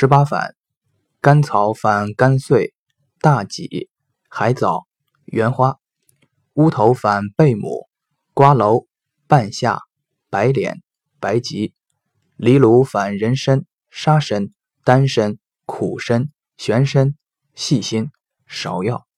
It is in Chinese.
十八反：甘草反甘遂、大戟、海藻、圆花；乌头反贝母、瓜蒌、半夏、白脸、白及；藜芦反人参、沙参、丹参、苦参、玄参、细辛、芍药。